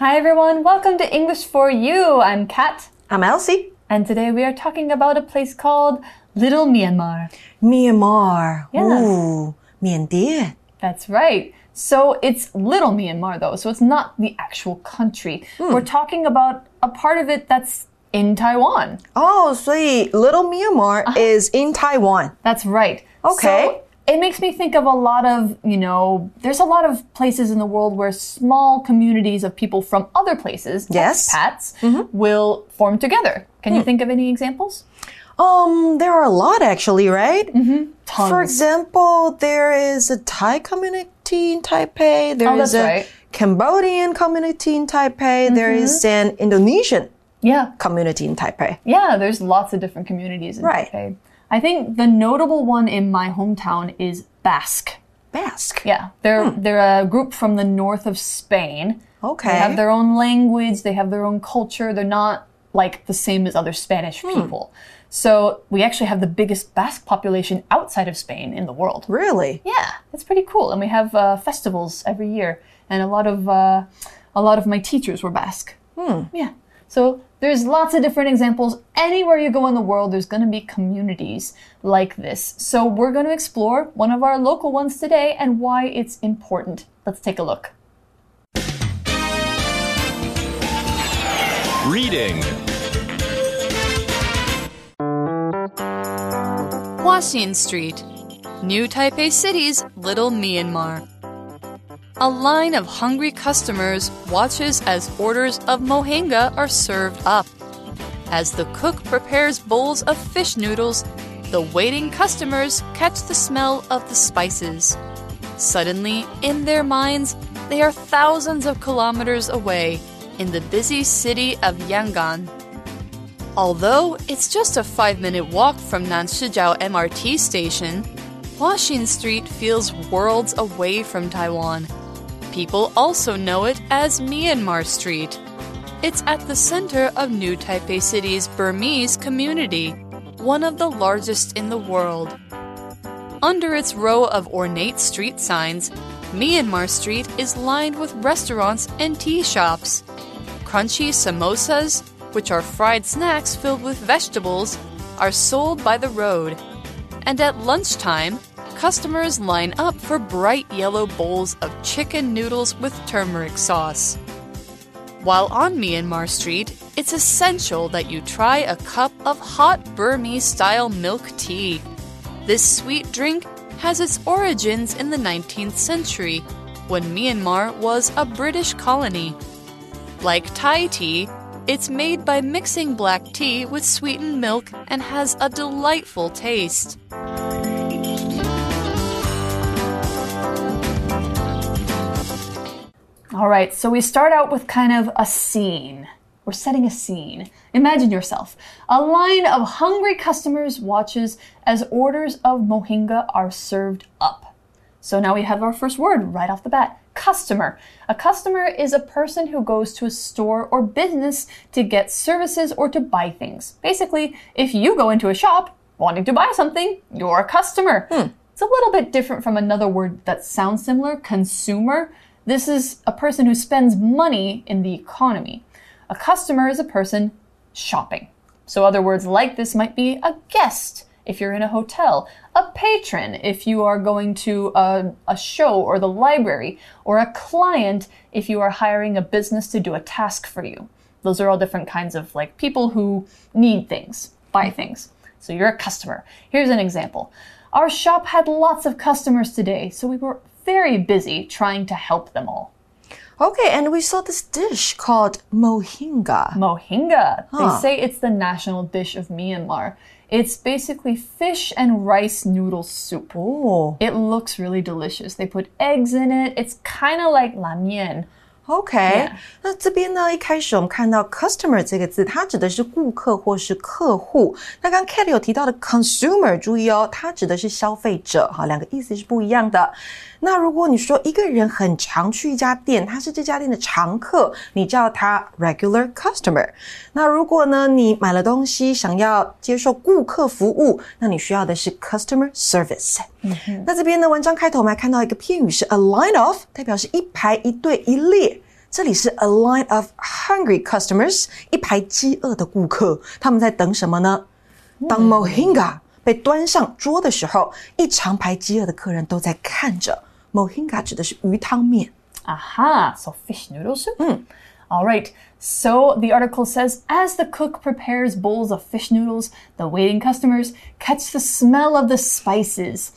Hi everyone, welcome to English for You. I'm Kat. I'm Elsie. And today we are talking about a place called Little Myanmar. Myanmar. Yeah. Ooh, Myanmar. That's right. So it's Little Myanmar though, so it's not the actual country. Mm. We're talking about a part of it that's in Taiwan. Oh, so Little Myanmar uh -huh. is in Taiwan. That's right. Okay. So it makes me think of a lot of, you know, there's a lot of places in the world where small communities of people from other places, Yes. expats, will form together. Can you think of any examples? Um, there are a lot actually, right? Mm-hmm. Tons. For example, there is a Thai community in Taipei. There Oh, is a right. Cambodian community in Taipei. There Mm-hmm. is an Indonesian yeah. community in Taipei. Yeah, there's lots of different communities in Right. Taipei. I think the notable one in my hometown is Basque. Basque. Yeah, they're they're a group from the north of Spain. Okay. They have their own language, they have their own culture. They're not like the same as other Spanish people. So we actually have the biggest Basque population outside of Spain in the world. Really? Yeah, that's pretty cool. And we have uh, festivals every year, and a lot of uh, a lot of my teachers were Basque. Hmm. Yeah. So there's lots of different examples. Anywhere you go in the world, there's going to be communities like this. So we're going to explore one of our local ones today and why it's important. Let's take a look. Reading. Huaxin Street, New Taipei City's Little Myanmar. A line of hungry customers watches as orders of mohinga are served up. As the cook prepares bowls of fish noodles, the waiting customers catch the smell of the spices. Suddenly, in their minds, they are thousands of kilometers away in the busy city of Yangon. Although it's just a five minute walk from Nanshijiao MRT station, Huaxin Street feels worlds away from Taiwan. People also know it as Myanmar Street. It's at the center of New Taipei City's Burmese community, one of the largest in the world. Under its row of ornate street signs, Myanmar Street is lined with restaurants and tea shops. Crunchy samosas, which are fried snacks filled with vegetables, are sold by the road. And at lunchtime, customers line up for bright yellow bowls of chicken noodles with turmeric sauce. While on Myanmar Street, it's essential that you try a cup of hot Burmese style milk tea. This sweet drink has its origins in the 19th century, when Myanmar was a British colony. Like Thai tea, it's made by mixing black tea with sweetened milk and has a delightful taste. All right, so we start out with kind of a scene. We're setting a scene. Imagine yourself. A line of hungry customers watches as orders of mohinga are served up. So now we have our first word right off the bat customer. A customer is a person who goes to a store or business to get services or to buy things. Basically, if you go into a shop wanting to buy something, you're a customer. Hmm. It's a little bit different from another word that sounds similar consumer. This is a person who spends money in the economy. A customer is a person shopping. So, other words like this might be a guest if you're in a hotel, a patron if you are going to a, a show or the library, or a client if you are hiring a business to do a task for you. Those are all different kinds of like people who need things, buy things. So, you're a customer. Here's an example. Our shop had lots of customers today, so we were very busy trying to help them all. Okay, and we saw this dish called mohinga. Mohinga. Huh. They say it's the national dish of Myanmar. It's basically fish and rice noodle soup. Oh, It looks really delicious. They put eggs in it. It's kind of like la mian. OK，Yeah. 那这边呢，一开始我们看到 customer 这个字，它指的是顾客或是客户。那刚刚 Kat 有提到的 consumer，注意哦，它指的是消费者，哈，两个意思是不一样的。那如果你说一个人很常去一家店，他是这家店的常客，你叫他 regular customer。那如果呢，你买了东西想要接受顾客服务，那你需要的是 customer service。那这边呢，文章开头我们还看到一个片语是 a line of，代表是一排、一队、一列。这里是 a line of hungry customers，一排饥饿的顾客，他们在等什么呢？当 mohinga 被端上桌的时候，一长排饥饿的客人都在看着。mohinga 指的是鱼汤面。Aha, so fish noodle soup. All right. So the article says as the cook prepares bowls of fish noodles, the waiting customers catch the smell of the spices.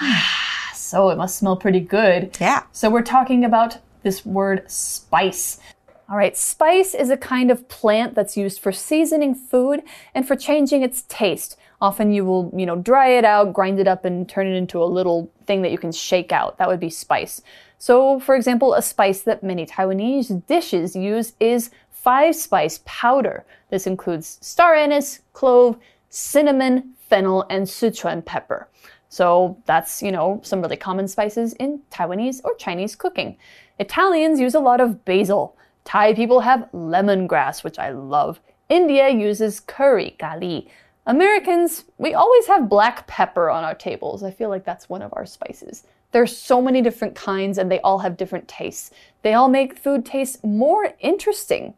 so it must smell pretty good. Yeah. So we're talking about this word spice. All right, spice is a kind of plant that's used for seasoning food and for changing its taste. Often you will, you know, dry it out, grind it up, and turn it into a little thing that you can shake out. That would be spice. So, for example, a spice that many Taiwanese dishes use is five spice powder. This includes star anise, clove, cinnamon, fennel, and Sichuan pepper. So that's, you know, some really common spices in Taiwanese or Chinese cooking. Italians use a lot of basil. Thai people have lemongrass, which I love. India uses curry, gali. Americans, we always have black pepper on our tables. I feel like that's one of our spices. There's so many different kinds and they all have different tastes. They all make food taste more interesting.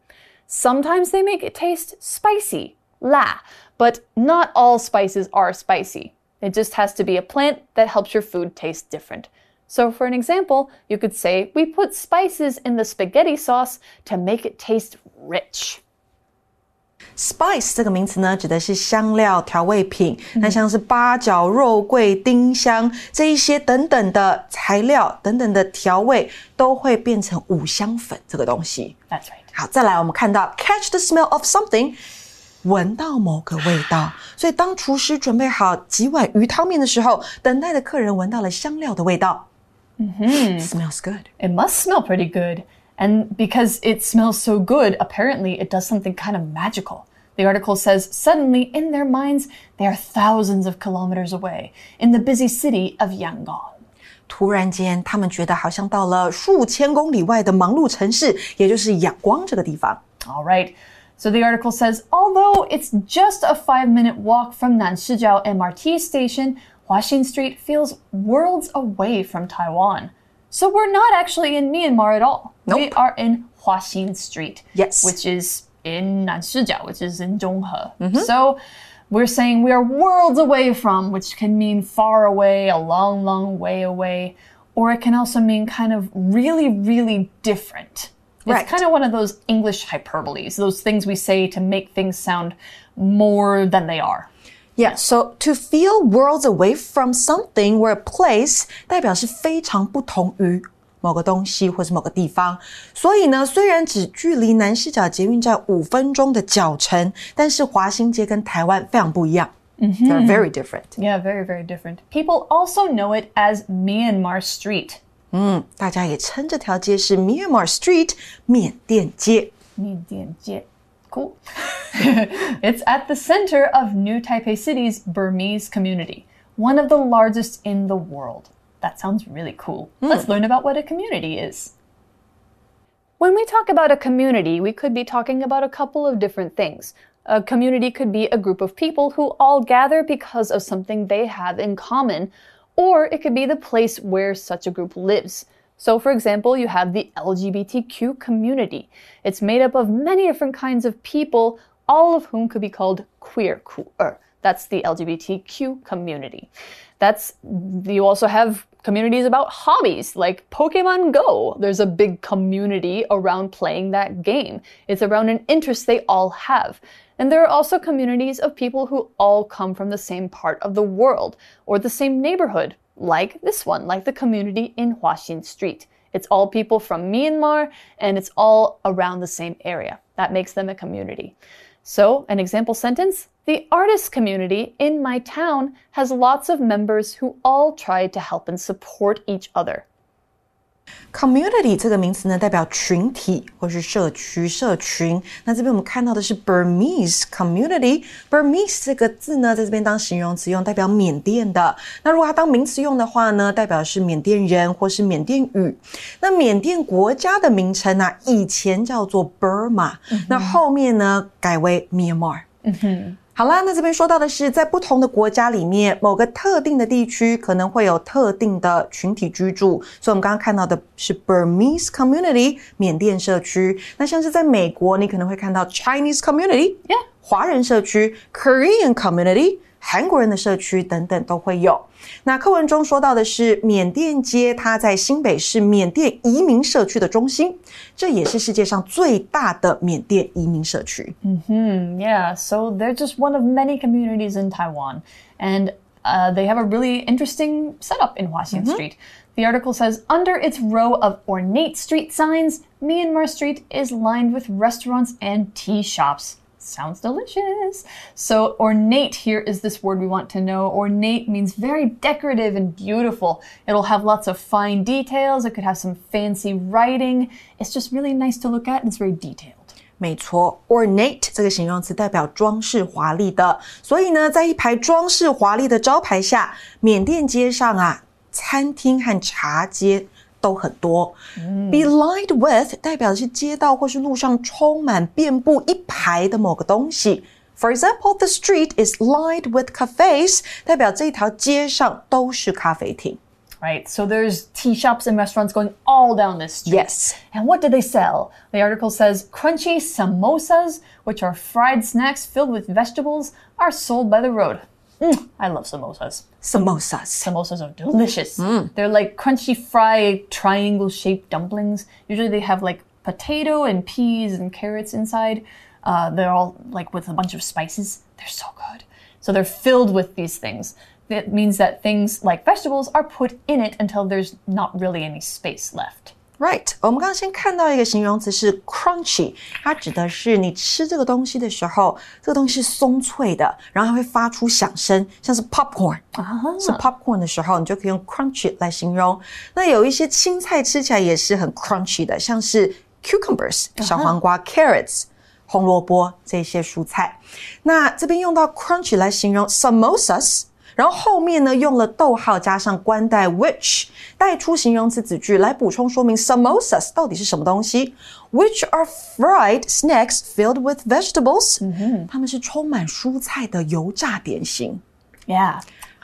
Sometimes they make it taste spicy, la, but not all spices are spicy. It just has to be a plant that helps your food taste different. So, for an example, you could say, We put spices in the spaghetti sauce to make it taste rich. Spice 这个名词呢，指的是香料、调味品。那像是八角、肉桂、丁香这一些等等的材料、等等的调味，都会变成五香粉这个东西。That's right. 好，再来我们看到 catch the smell of something，闻到某个味道。所以当厨师准备好几碗鱼汤面的时候，等待的客人闻到了香料的味道。嗯哼，smells good。It must smell pretty good. And because it smells so good, apparently it does something kind of magical. The article says suddenly, in their minds, they are thousands of kilometers away in the busy city of Yangon. 突然间，他们觉得好像到了数千公里外的忙碌城市，也就是仰光这个地方。 All right. So the article says although it's just a five minute walk from Nanshijao MRT station, Huaxin Street feels worlds away from Taiwan. So we're not actually in Myanmar at all. We are in Huaxin Street. Yes. Which is in Nanshijiao, which is in Zhonghe. Mm-hmm. So we're saying we are worlds away from, which can mean far away, a long, long way away, or it can also mean kind of really, really different. It's Right. kind of one of those English hyperboles, those things we say to make things sound more than they are. Yeah, so to feel worlds away from something or a place 代表是非常不同于某个东西或是某个地方。所以呢，虽然只距离南势角捷运站五分钟的脚程，但是华新街跟台湾非常不一样。Mm -hmm. They're very different. Yeah, very, very different. People also know it as Myanmar Street. Mm, 嗯，大家也称这条街是 Myanmar Street Cool. it's at the center of New Taipei City's Burmese community, one of the largest in the world. That sounds really cool. Hmm. Let's learn about what a community is. When we talk about a community, we could be talking about a couple of different things. A community could be a group of people who all gather because of something they have in common, or it could be the place where such a group lives. So, for example, you have the LGBTQ community. It's made up of many different kinds of people, all of whom could be called queer, queer. That's the LGBTQ community. That's you also have communities about hobbies like Pokemon Go. There's a big community around playing that game. It's around an interest they all have. And there are also communities of people who all come from the same part of the world or the same neighborhood, like this one, like the community in Huaxin Street. It's all people from Myanmar and it's all around the same area. That makes them a community. So, an example sentence The artist community in my town has lots of members who all try to help and support each other. Community 这个名词呢，代表群体或是社区、社群。那这边我们看到的是 Burmese community。Burmese 这个字呢，在这边当形容词用，代表缅甸的。那如果它当名词用的话呢，代表是缅甸人或是缅甸语。那缅甸国家的名称呢、以前叫做 Burma，、那后面呢改为 Myanmar。好啦，那这边说到的是，在不同的国家里面，某个特定的地区可能会有特定的群体居住。所以，我们刚刚看到的是 Burmese community 缅甸社区。那像是在美国，你可能会看到 Chinese community，yeah，华人社区，Korean community。韩国人的社区等等都会有。那课文中说到的是缅甸街，它在新北市缅甸移民社区的中心，这也是世界上最大的缅甸移民社区。嗯哼，Yeah, so they're just one of many communities in Taiwan, and uh, they have a really interesting setup in Huaxin mm -hmm. Street. The article says under its row of ornate street signs, Myanmar Street is lined with restaurants and tea shops Sounds delicious. So, ornate here is this word we want to know. Ornate means very decorative and beautiful. It'll have lots of fine details. It could have some fancy writing. It's just really nice to look at and it's very detailed. 没错，ornate 这个形容词代表装饰华丽的，所以呢，在一排装饰华丽的招牌下，缅甸街上啊，餐厅和茶街 都很多。Be lined with 代表的是街道或是路上充满遍布一排的某个东西。For example, the street is lined with cafes，代表这条街上都是咖啡厅。Right, so there's tea shops and restaurants going all down this street. Yes. And what do they sell? The article says crunchy samosas, which are fried snacks filled with vegetables, are sold by the road. Mm, I love samosas. Samosas. Samosas are delicious. Mm. They're like crunchy fried triangle shaped dumplings. Usually they have like potato and peas and carrots inside. Uh, they're all like with a bunch of spices. They're so good. So they're filled with these things. That means that things like vegetables are put in it until there's not really any space left. Right，我们刚刚先看到一个形容词是 crunchy，它指的是你吃这个东西的时候，这个东西是松脆的，然后它会发出响声，像是 popcorn，是 popcorn 的时候，你就可以用 crunchy 来形容。那有一些青菜吃起来也是很 crunchy 的，像是 cucumbers 小黄瓜，carrots 红萝卜这些蔬菜。那这边用到 crunchy 来形容 samosas。然后后面呢，用了逗号加上冠带 which 带出形容词子句来补充说明 samosas 到底是什么东西，which are fried snacks filled with vegetables。嗯哼，它们是充满蔬菜的油炸点心。Yeah。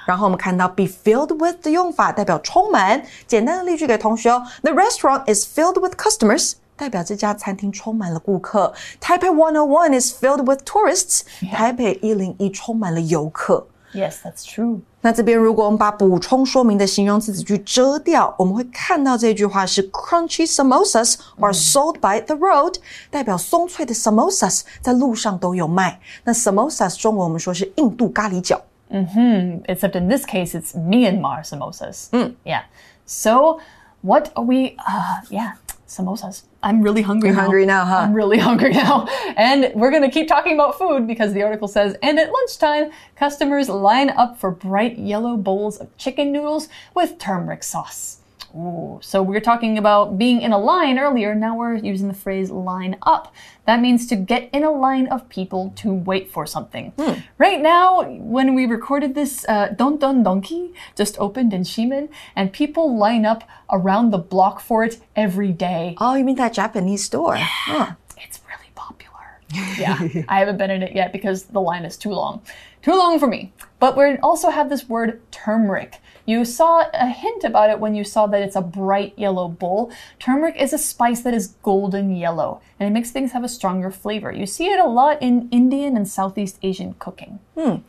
然后我们看到 be filled with 的用法代表充满。简单的例句给同学哦：The restaurant is filled with customers。代表这家餐厅充满了顾客。Taipei One O One is filled with tourists。台北一零一充满了游客。 Yes, that's true. 那这边如果我们把补充说明的形容词子句遮掉，我们会看到这句话是 crunchy samosas are sold by the road，代表松脆的 samosas 在路上都有卖。那 samosas 中文我们说是印度咖喱饺。嗯哼，except in this case it's Myanmar samosas. 嗯，Yeah. So what are we? Uh, yeah samosas. I'm really hungry You're now. hungry now, huh? I'm really hungry now. And we're going to keep talking about food because the article says, and at lunchtime, customers line up for bright yellow bowls of chicken noodles with turmeric sauce. Ooh, so we are talking about being in a line earlier. Now we're using the phrase line up. That means to get in a line of people to wait for something. Hmm. Right now, when we recorded this, uh, Don Don Donki just opened in Shimen, and people line up around the block for it every day. Oh, you mean that Japanese store? Yeah. Huh. It's really popular. yeah, I haven't been in it yet because the line is too long. Too long for me. But we also have this word turmeric. You saw a hint about it when you saw that it's a bright yellow bowl. Turmeric is a spice that is golden yellow, and it makes things have a stronger flavor. You see it a lot in Indian and Southeast Asian cooking. 嗯，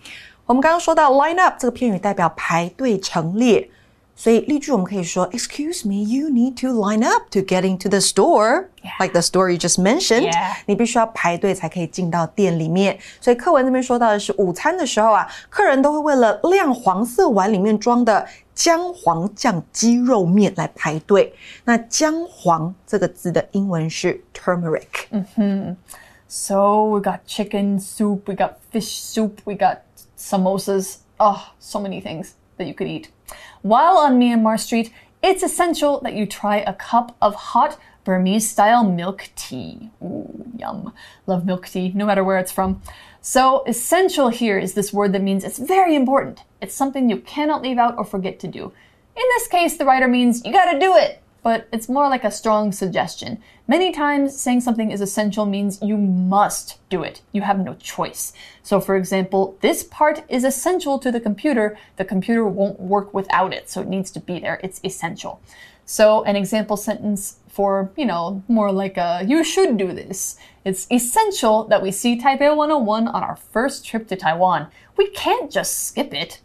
我们刚刚说到 line up 这个片语代表排队陈列。 所以例句我们可以说，Excuse me, you need to line up to get into the store, like the store you just mentioned. 你必须要排队才可以进到店里面。所以课文这边说到的是，午餐的时候啊，客人都会为了亮黄色碗里面装的姜黄酱鸡肉面来排队。那姜黄这个字的英文是 turmeric。嗯哼。So we got chicken soup, we got fish soup, we got samosas. Oh, so many things that you could eat. While on Myanmar Street, it's essential that you try a cup of hot Burmese style milk tea. Ooh, yum. Love milk tea, no matter where it's from. So, essential here is this word that means it's very important. It's something you cannot leave out or forget to do. In this case, the writer means you gotta do it. But it's more like a strong suggestion. Many times, saying something is essential means you must do it. You have no choice. So, for example, this part is essential to the computer. The computer won't work without it, so it needs to be there. It's essential. So, an example sentence for, you know, more like a you should do this. It's essential that we see Taipei 101 on our first trip to Taiwan. We can't just skip it.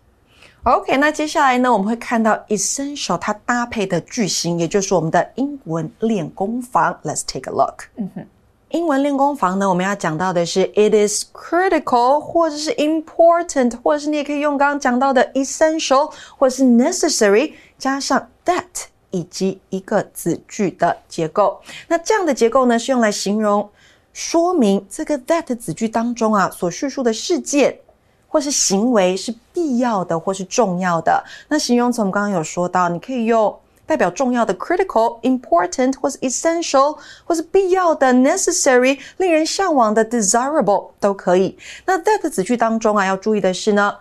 OK，那接下来呢，我们会看到 essential 它搭配的句型，也就是我们的英文练功房。Let's take a look。嗯哼，英文练功房呢，我们要讲到的是 it is critical，或者是 important，或者是你也可以用刚刚讲到的 essential，或者是 necessary，加上 that 以及一个子句的结构。那这样的结构呢，是用来形容、说明这个 that 子句当中啊所叙述的事件。或是行为是必要的，或是重要的。那形容词我们刚刚有说到，你可以用代表重要的 critical、important 或是 essential，或是必要的 necessary，令人向往的 desirable 都可以。那 that 子句当中啊，要注意的是呢，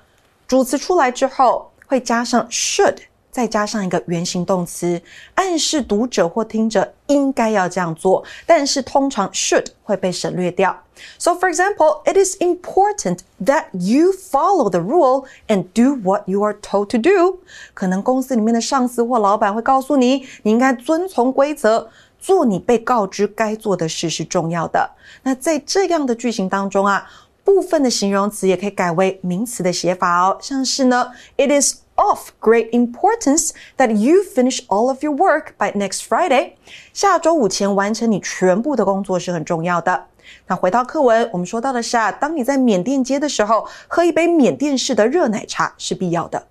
主词出来之后会加上 should。再加上一个原形动词，暗示读者或听者应该要这样做，但是通常 should 会被省略掉。So, for example, it is important that you follow the rule and do what you are told to do。可能公司里面的上司或老板会告诉你，你应该遵从规则，做你被告知该做的事是重要的。那在这样的句型当中啊，部分的形容词也可以改为名词的写法哦，像是呢，it is。of great importance that you finish all of your work by next Friday。下周五前完成你全部的工作是很重要的。那回到课文，我们说到的是啊，当你在缅甸街的时候，喝一杯缅甸式的热奶茶是必要的。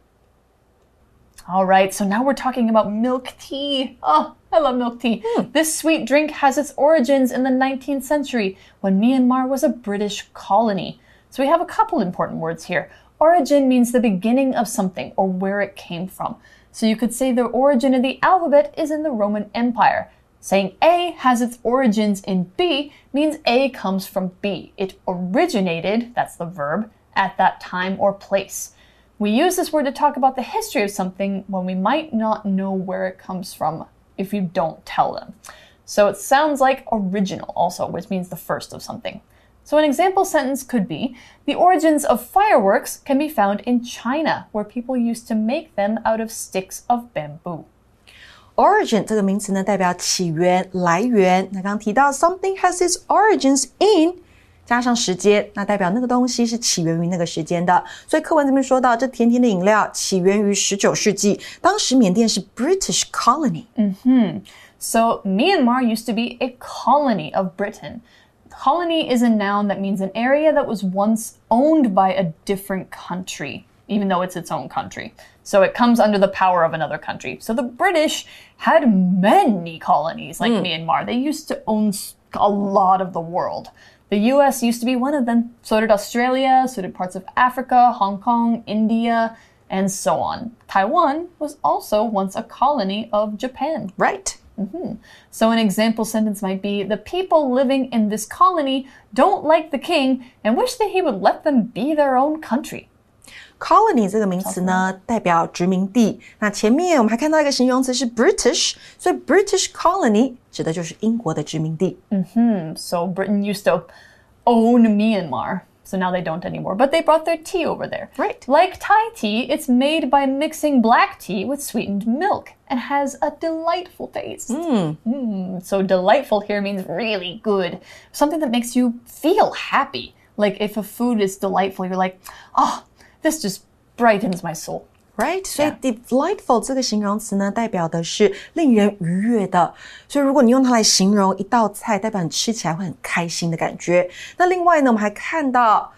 All right, so now we're talking about milk tea. Oh, I love milk tea. Mm. This sweet drink has its origins in the 19th century when Myanmar was a British colony. So we have a couple important words here. Origin means the beginning of something or where it came from. So you could say the origin of the alphabet is in the Roman Empire. Saying A has its origins in B means A comes from B. It originated, that's the verb, at that time or place. We use this word to talk about the history of something when we might not know where it comes from if you don't tell them. So it sounds like original also, which means the first of something. So, an example sentence could be The origins of fireworks can be found in China, where people used to make them out of sticks of bamboo. Origin 这个名词呢，代表起源、来源。那刚刚提到 something has its origins in，加上时间，那代表那个东西是起源于那个时间的。所以课文这边说到，这甜甜的饮料起源于十九世纪，当时缅甸是 British colony。嗯哼，So Myanmar used to be a colony of Britain. Colony is a noun that means an area that was once owned by a different country, even though it's its own country. So it comes under the power of another country. So the British had many colonies like mm. Myanmar. They used to own a lot of the world. The US used to be one of them. So did Australia, so did parts of Africa, Hong Kong, India, and so on. Taiwan was also once a colony of Japan. Right. Mm -hmm. So, an example sentence might be The people living in this colony don't like the king and wish that he would let them be their own country. Colony 这个名词呢，代表殖民地。那前面我们还看到一个形容词是 British，所以 British colony 指的就是英国的殖民地。嗯哼，So Britain used to own Myanmar. So now they don't anymore. But they brought their tea over there. Right. Like Thai tea, it's made by mixing black tea with sweetened milk and has a delightful taste. Mm. Mm, so delightful here means really good. Something that makes you feel happy. Like if a food is delightful, you're like, oh, this just brightens my soul. Right，所以 delightful 这个形容词呢，代表的是令人愉悦的。所以如果你用它来形容一道菜，代表你吃起来会很开心的感觉。那另外呢，我们还看到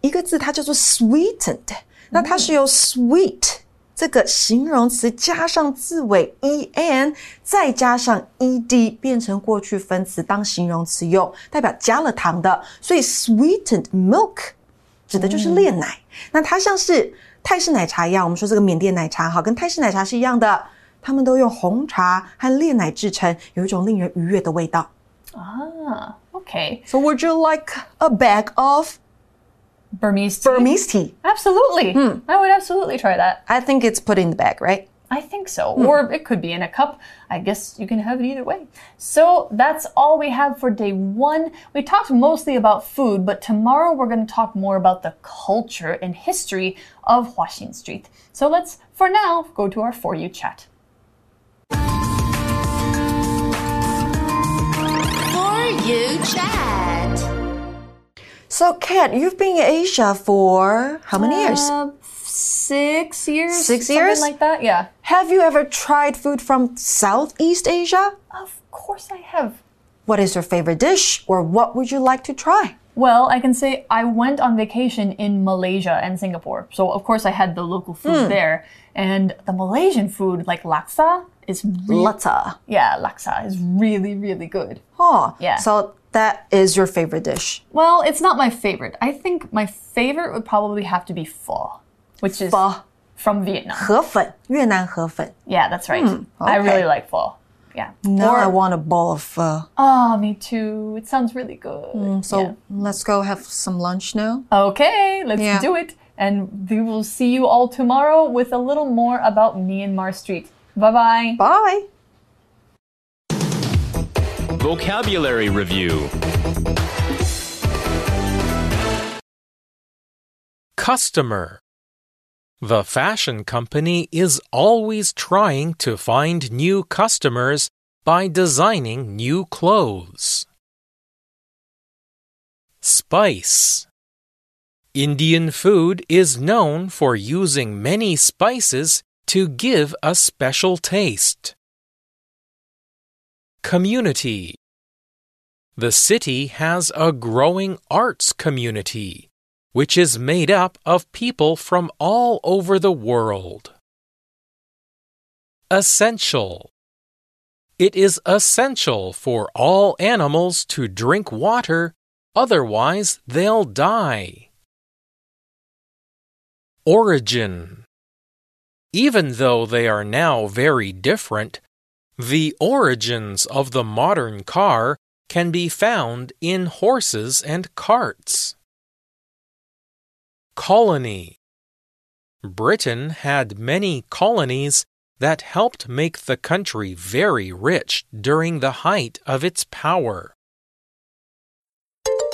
一个字，它叫做 sweetened。那它是由 sweet 这个形容词加上字尾 e n，再加上 e d，变成过去分词当形容词用，代表加了糖的。所以 sweetened milk 指的就是炼奶。那它像是。泰式奶茶一样，我们说这个缅甸奶茶哈，跟泰式奶茶是一样的，他们都用红茶和炼奶制成，有一种令人愉悦的味道。啊，OK。So would you like a bag of Burmese tea? Burmese tea? Absolutely. Hmm. I would absolutely try that. I think it's put in the bag, right? I think so. Hmm. Or it could be in a cup. I guess you can have it either way. So that's all we have for day one. We talked mostly about food, but tomorrow we're going to talk more about the culture and history of Huaxin Street. So let's, for now, go to our For You chat. For you chat. So, Kat, you've been in Asia for how many years? Uh, Six years? Six something years? like that, yeah. Have you ever tried food from Southeast Asia? Of course I have. What is your favorite dish, or what would you like to try? Well, I can say I went on vacation in Malaysia and Singapore. So, of course, I had the local food hmm. there. And the Malaysian food, like laksa, is really, Lata. yeah, laksa is really, really good. Oh, Yeah. So that is your favorite dish. Well, it's not my favorite. I think my favorite would probably have to be pho, which is Pho. from Vietnam. 河粉,越南河粉. Yeah, that's right. I okay. really like pho. Yeah. Now Or- I want a bowl of pho. Oh, me too. It sounds really good. So Yeah. let's go have some lunch now. Okay, let's Yeah. do it. And we will see you all tomorrow with a little more about Myanmar Street. Bye bye. Bye. Vocabulary Review Customer. the fashion company is always trying to find new customers by designing new clothes. Spice. Indian food is known for using many spices to give a special taste. Community. The city has a growing arts community which is made up of people from all over the world. Essential. It is essential for all animals to drink water, otherwise, they'll die. Origin. Even though they are now very different, the origins of the modern car can be found in horses and carts. Colony Britain had many colonies that helped make the country very rich during the height of its power.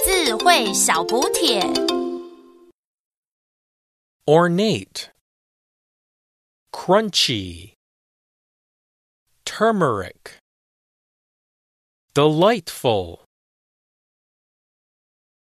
智慧小补帖。 Ornate Crunchy Turmeric Delightful